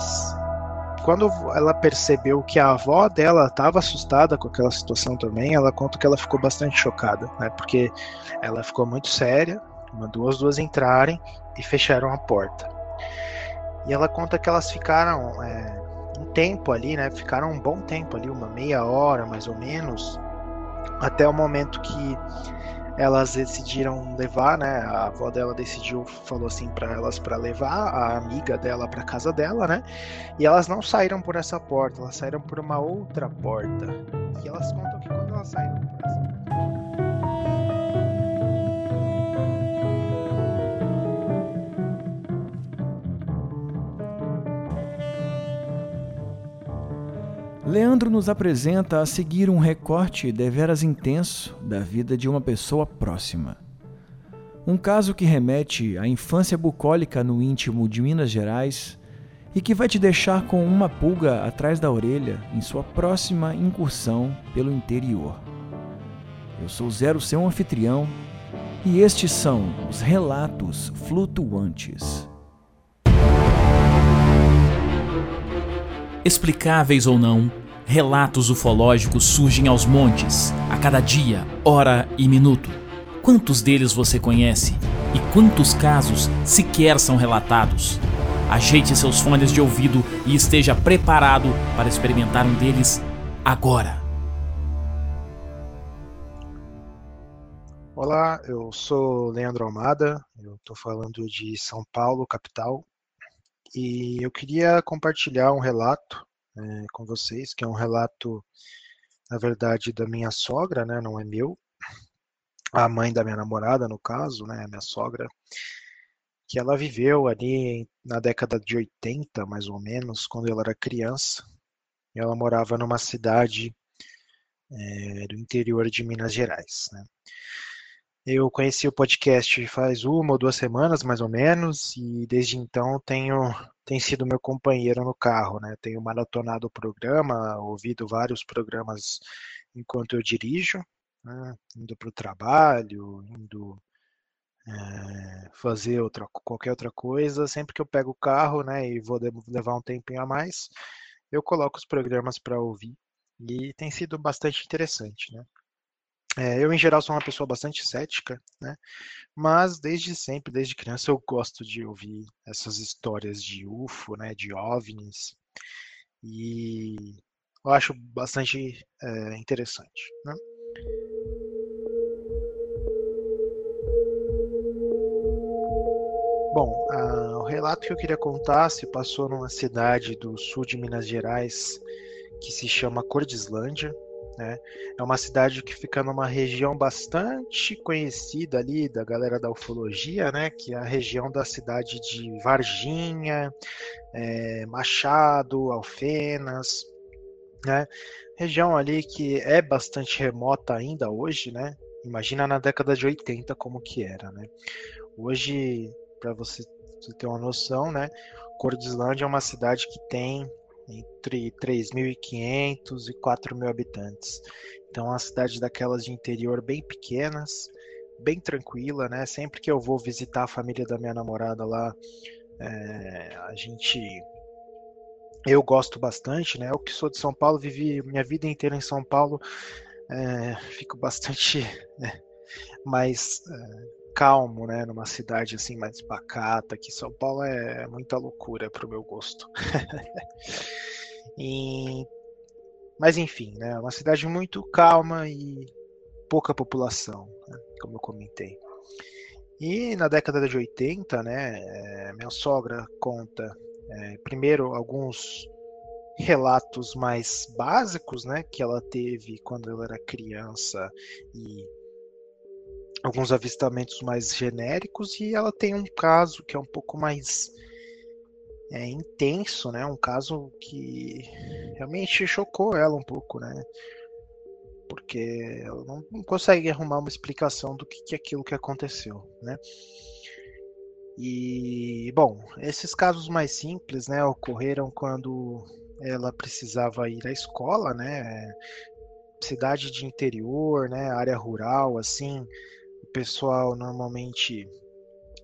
Mas quando ela percebeu que a avó dela estava assustada com aquela situação também, ela conta que ela ficou bastante chocada, né? Porque ela ficou muito séria, mandou as duas entrarem e fecharam a porta. E ela conta que elas ficaram é, um tempo ali, né? Ficaram um bom tempo ali, uma meia hora mais ou menos, até o momento que elas decidiram levar, né? A avó dela decidiu, falou assim para elas para levar a amiga dela para casa dela, né? E elas não saíram por essa porta, elas saíram por uma outra porta. E elas contam que quando elas saíram por essa Leandro nos apresenta a seguir um recorte deveras intenso da vida de uma pessoa próxima. Um caso que remete à infância bucólica no íntimo de Minas Gerais e que vai te deixar com uma pulga atrás da orelha em sua próxima incursão pelo interior. Eu sou Zero, seu anfitrião, e estes são os relatos flutuantes. Explicáveis ou não, relatos ufológicos surgem aos montes, a cada dia, hora e minuto. Quantos deles você conhece? E quantos casos sequer são relatados? Ajeite seus fones de ouvido e esteja preparado para experimentar um deles agora. Olá, eu sou Leandro Almada, eu estou falando de São Paulo, capital, e eu queria compartilhar um relato é, com vocês, que é um relato, na verdade, da minha sogra, né, não é meu, a mãe da minha namorada, no caso, né, minha sogra, que ela viveu ali na década de 80, mais ou menos, quando ela era criança, ela morava numa cidade é, do interior de Minas Gerais, né. Eu conheci o podcast faz uma ou duas semanas, mais ou menos, e desde então tenho tem sido meu companheiro no carro, né? Tenho maratonado o programa, ouvido vários programas enquanto eu dirijo, né? indo para o trabalho, indo é, fazer outra, qualquer outra coisa. Sempre que eu pego o carro, né, e vou levar um tempinho a mais, eu coloco os programas para ouvir e tem sido bastante interessante, né? É, eu, em geral, sou uma pessoa bastante cética, né? Mas desde sempre, desde criança, eu gosto de ouvir essas histórias de UFO, né? De OVNIs. E eu acho bastante é, interessante, né? Bom, a, o relato que eu queria contar se passou numa cidade do sul de Minas Gerais que se chama Cordislândia, né? É uma cidade que fica numa região bastante conhecida ali da galera da ufologia, né? que é a região da cidade de Varginha, é, Machado, Alfenas, né? região ali que é bastante remota ainda hoje, né? Imagina na década de 80 como que era, né? Hoje, para você ter uma noção, né? Cordislândia é uma cidade que tem entre 3.500 e 4.000 habitantes. Então, é uma cidade daquelas de interior bem pequenas, bem tranquila, né? Sempre que eu vou visitar a família da minha namorada lá, é, a gente. Eu gosto bastante, né? Eu que sou de São Paulo, vivi minha vida inteira em São Paulo, é, fico bastante né, mais é, calmo, né? Numa cidade assim mais pacata, que São Paulo é muita loucura para o meu gosto. e... Mas enfim, né? Uma cidade muito calma e pouca população, né? como eu comentei. E na década de 80, né, eh, minha sogra conta é, primeiro alguns relatos mais básicos, né, que ela teve quando ela era criança e alguns avistamentos mais genéricos e ela tem um caso que é um pouco mais é, intenso, né? Um caso que realmente chocou ela um pouco, né? Porque ela não, consegue arrumar uma explicação do que, que é aquilo que aconteceu, né? E bom, esses casos mais simples, né, ocorreram quando ela precisava ir à escola, né? Cidade de interior, né, área rural, assim, pessoal normalmente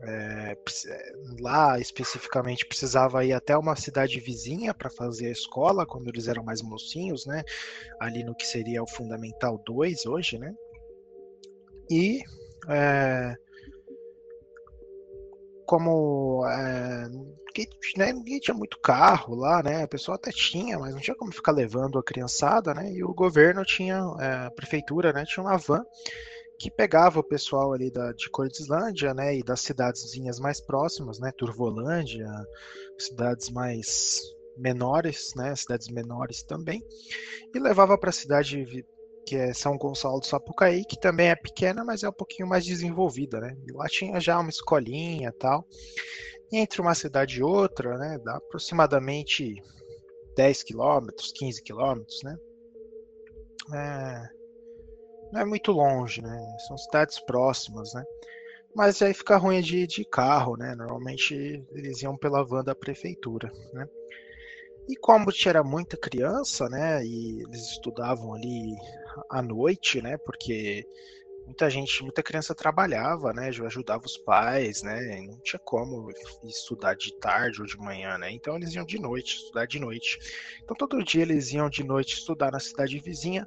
É, lá especificamente precisava ir até uma cidade vizinha para fazer a escola quando eles eram mais mocinhos, né? Ali no que seria o Fundamental 2 hoje, né? E é, como é, ninguém, né, ninguém tinha muito carro lá, né? A pessoa até tinha, mas não tinha como ficar levando a criançada, né? E o governo tinha, é, a prefeitura, né? Tinha uma van que pegava o pessoal ali da, de Cordislândia, né, e das cidadezinhas mais próximas, né, Turvolândia, cidades mais menores, né, cidades menores também, e levava para a cidade que é São Gonçalo do Sapucaí, que também é pequena, mas é um pouquinho mais desenvolvida, né, e lá tinha já uma escolinha tal, e entre uma cidade e outra, né, dá aproximadamente 10 quilômetros, 15 quilômetros, né, é, não é muito longe, né? São cidades próximas, né? Mas aí fica ruim de, de carro, né? Normalmente eles iam pela van da prefeitura, né? E como tinha muita criança, né? E eles estudavam ali à noite, né? Porque muita gente, muita criança trabalhava, né? Ajudava os pais, né? Não tinha como estudar de tarde ou de manhã, né? Então eles iam de noite, estudar de noite. Então todo dia eles iam de noite estudar na cidade vizinha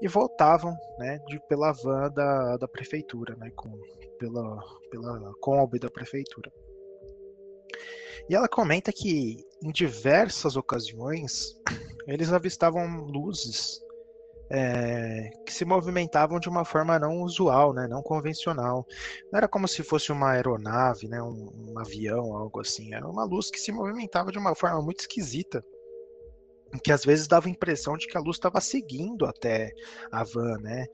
e voltavam, né? De, pela van da, da prefeitura, né? Com, pela, pela Kombi da prefeitura. E ela comenta que em diversas ocasiões eles avistavam luzes é, que se movimentavam de uma forma não usual, né, não convencional. Não era como se fosse uma aeronave, né, um, um avião, algo assim. Era uma luz que se movimentava de uma forma muito esquisita que às vezes dava a impressão de que a luz estava seguindo até a van, né?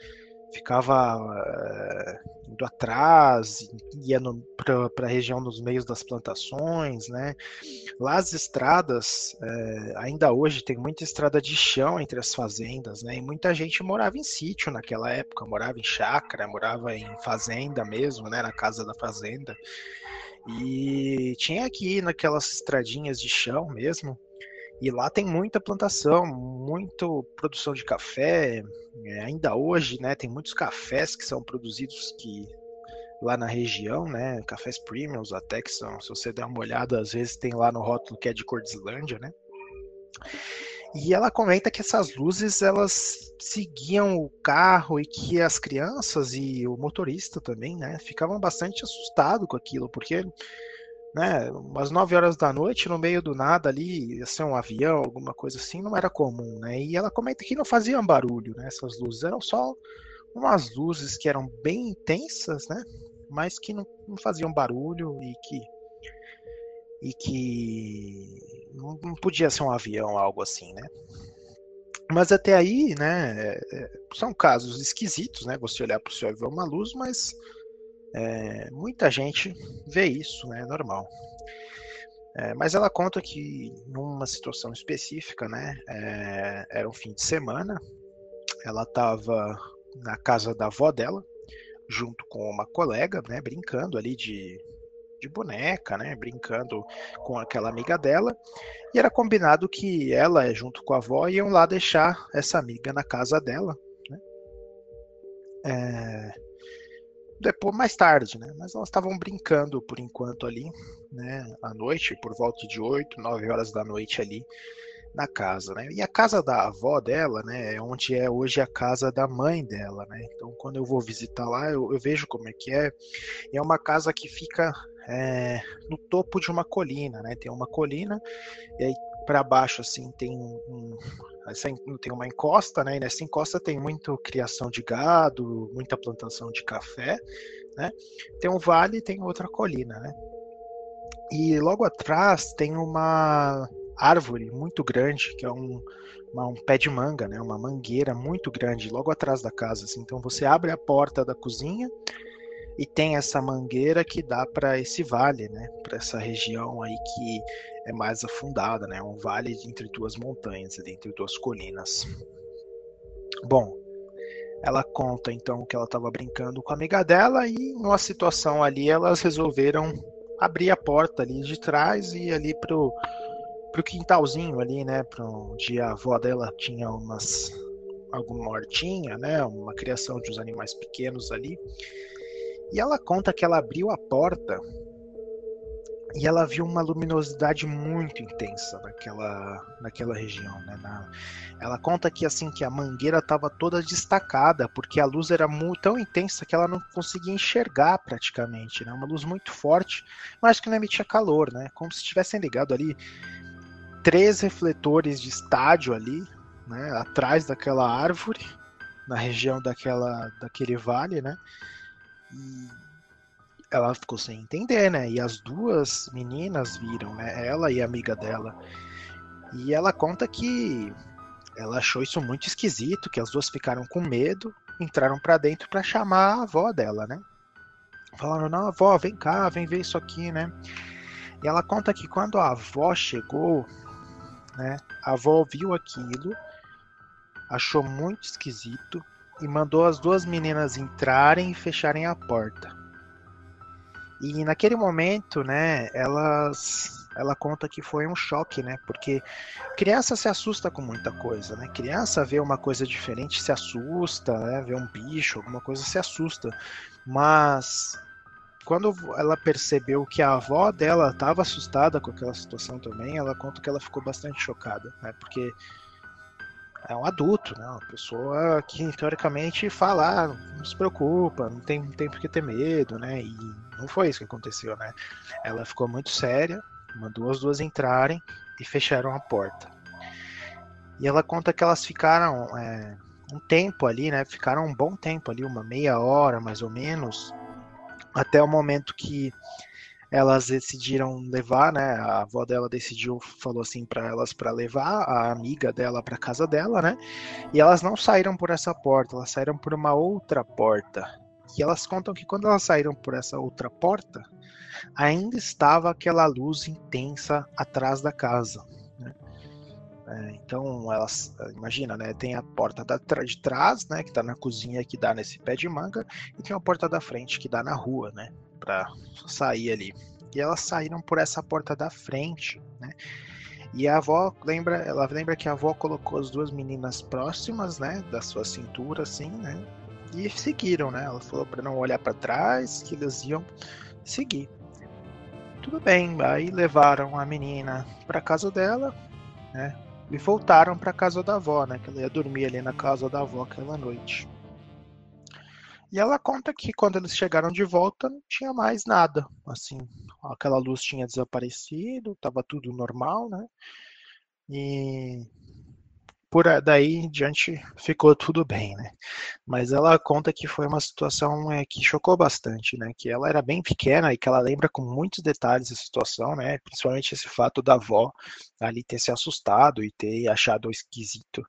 Ficava uh, indo atrás, ia para a região nos meios das plantações, né? Lá as estradas, uh, ainda hoje tem muita estrada de chão entre as fazendas, né? E muita gente morava em sítio naquela época, morava em chácara, morava em fazenda mesmo, né? Na casa da fazenda. E tinha aqui naquelas estradinhas de chão mesmo, e lá tem muita plantação, muita produção de café. É, ainda hoje, né, tem muitos cafés que são produzidos que lá na região, né, cafés premiums até que são, se você der uma olhada, às vezes tem lá no rótulo que é de Cordislândia, né? E ela comenta que essas luzes elas seguiam o carro e que as crianças e o motorista também, né, ficavam bastante assustados com aquilo, porque né, umas 9 horas da noite, no meio do nada ali, ia ser um avião, alguma coisa assim, não era comum, né? E ela comenta que não faziam barulho, né? Essas luzes eram só umas luzes que eram bem intensas, né? Mas que não, não faziam barulho e que e que não, não podia ser um avião, algo assim, né? Mas até aí, né, é, é, são casos esquisitos, né? Você olhar para o céu e ver uma luz, mas é, muita gente vê isso, né, é normal. É, mas ela conta que numa situação específica, né, é, era um fim de semana, ela estava na casa da avó dela, junto com uma colega, né, brincando ali de, de boneca, né, brincando com aquela amiga dela, e era combinado que ela, junto com a avó, iam lá deixar essa amiga na casa dela, né, é, depois mais tarde, né? Mas elas estavam brincando por enquanto ali, né? À noite, por volta de 8, 9 horas da noite ali na casa, né? E a casa da avó dela, né? É onde é hoje a casa da mãe dela, né? Então quando eu vou visitar lá, eu, eu vejo como é que é. E é uma casa que fica é, no topo de uma colina, né? Tem uma colina e aí para baixo assim tem um, essa tem uma encosta, né? E nessa encosta tem muita criação de gado, muita plantação de café, né? Tem um vale e tem outra colina, né? E logo atrás tem uma árvore muito grande, que é um, uma, um pé de manga, né? Uma mangueira muito grande logo atrás da casa. Assim. Então você abre a porta da cozinha e tem essa mangueira que dá para esse vale, né? Para essa região aí que é mais afundada, né? Um vale entre duas montanhas, entre duas colinas. Bom, ela conta então que ela estava brincando com a amiga dela e numa situação ali elas resolveram abrir a porta ali de trás e ali pro pro quintalzinho ali, né, para onde a avó dela tinha umas alguma hortinha, né, uma criação de uns animais pequenos ali. E ela conta que ela abriu a porta e ela viu uma luminosidade muito intensa naquela, naquela região. Né? Na, ela conta que assim que a mangueira estava toda destacada porque a luz era muito, tão intensa que ela não conseguia enxergar praticamente, né? Uma luz muito forte, mas que não emitia calor, né? Como se tivessem ligado ali três refletores de estádio ali, né? Atrás daquela árvore, na região daquela, daquele vale, né? E ela ficou sem entender, né? E as duas meninas viram, né? Ela e a amiga dela. E ela conta que ela achou isso muito esquisito, que as duas ficaram com medo, entraram para dentro para chamar a avó dela, né? Falaram: "Não, avó, vem cá, vem ver isso aqui, né?" E ela conta que quando a avó chegou, né? A avó viu aquilo, achou muito esquisito e mandou as duas meninas entrarem e fecharem a porta. E naquele momento, né, elas ela conta que foi um choque, né? Porque criança se assusta com muita coisa, né? Criança vê uma coisa diferente, se assusta, né? Vê um bicho, alguma coisa se assusta. Mas quando ela percebeu que a avó dela estava assustada com aquela situação também, ela conta que ela ficou bastante chocada, né? Porque é um adulto, né? Uma pessoa que teoricamente fala, ah, não se preocupa, não tem, não tem por que ter medo, né? E não foi isso que aconteceu, né? Ela ficou muito séria, mandou as duas entrarem e fecharam a porta. E ela conta que elas ficaram é, um tempo ali, né? Ficaram um bom tempo ali, uma meia hora mais ou menos, até o momento que elas decidiram levar, né? A avó dela decidiu, falou assim para elas para levar a amiga dela para casa dela, né? E elas não saíram por essa porta, elas saíram por uma outra porta. E elas contam que quando elas saíram por essa outra porta, ainda estava aquela luz intensa atrás da casa. Né? É, então elas, imagina, né? Tem a porta da, de trás, né? Que está na cozinha que dá nesse pé de manga, e tem a porta da frente que dá na rua, né? Para sair ali. E elas saíram por essa porta da frente, né? E a avó lembra, ela lembra que a avó colocou as duas meninas próximas, né, da sua cintura, assim, né? E seguiram, né? Ela falou para não olhar para trás, que eles iam seguir. Tudo bem, aí levaram a menina para casa dela, né? E voltaram para casa da avó, né? Que ela ia dormir ali na casa da avó aquela noite. E ela conta que quando eles chegaram de volta não tinha mais nada, assim, aquela luz tinha desaparecido, estava tudo normal, né? E por daí em diante ficou tudo bem, né? Mas ela conta que foi uma situação é, que chocou bastante, né? Que ela era bem pequena e que ela lembra com muitos detalhes a situação, né? Principalmente esse fato da avó ali ter se assustado e ter achado esquisito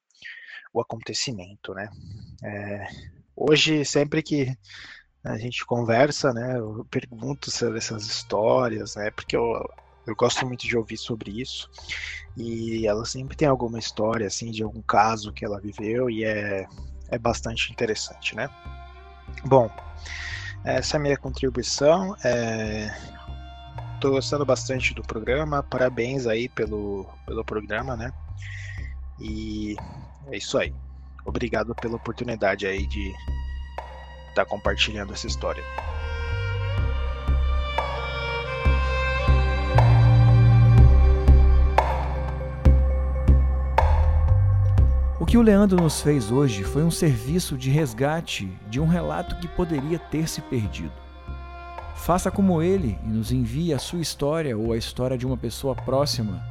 o acontecimento, né? É, hoje, sempre que a gente conversa, né, eu pergunto sobre essas histórias, né, porque eu, eu gosto muito de ouvir sobre isso, e ela sempre tem alguma história, assim, de algum caso que ela viveu, e é, é bastante interessante, né. Bom, essa é a minha contribuição, é, tô gostando bastante do programa, parabéns aí pelo, pelo programa, né, e é isso aí. Obrigado pela oportunidade aí de estar tá compartilhando essa história. O que o Leandro nos fez hoje foi um serviço de resgate de um relato que poderia ter se perdido. Faça como ele e nos envie a sua história ou a história de uma pessoa próxima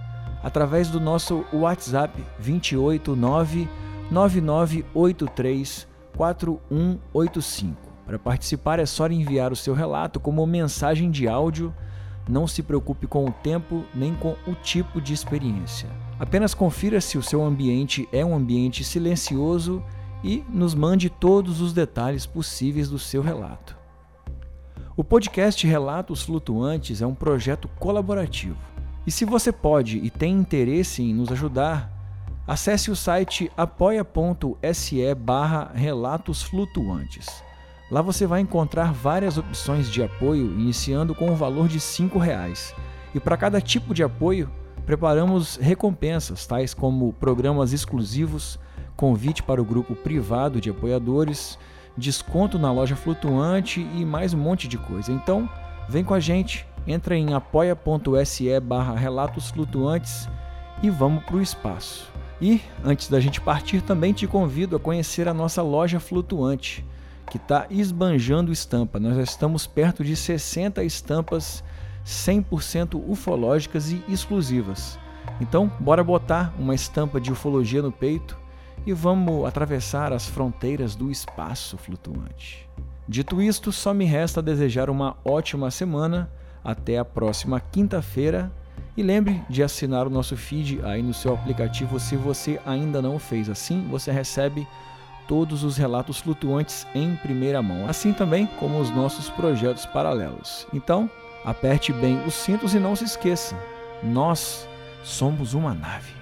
através do nosso WhatsApp 289 9983 4185. Para participar é só enviar o seu relato como mensagem de áudio. Não se preocupe com o tempo nem com o tipo de experiência. Apenas confira se o seu ambiente é um ambiente silencioso e nos mande todos os detalhes possíveis do seu relato. O podcast Relatos Flutuantes é um projeto colaborativo. E se você pode e tem interesse em nos ajudar, Acesse o site apoia.se barra Relatos Flutuantes. Lá você vai encontrar várias opções de apoio, iniciando com o valor de R$ reais. E para cada tipo de apoio, preparamos recompensas, tais como programas exclusivos, convite para o grupo privado de apoiadores, desconto na loja flutuante e mais um monte de coisa. Então, vem com a gente entra em apoia.se barra relatos flutuantes e vamos para o espaço. E, antes da gente partir, também te convido a conhecer a nossa loja flutuante, que está esbanjando estampa. Nós já estamos perto de 60 estampas 100% ufológicas e exclusivas. Então, bora botar uma estampa de ufologia no peito e vamos atravessar as fronteiras do espaço flutuante. Dito isto, só me resta desejar uma ótima semana. Até a próxima quinta-feira. E lembre de assinar o nosso feed aí no seu aplicativo se você ainda não fez. Assim, você recebe todos os relatos flutuantes em primeira mão, assim também como os nossos projetos paralelos. Então, aperte bem os cintos e não se esqueça: nós somos uma nave.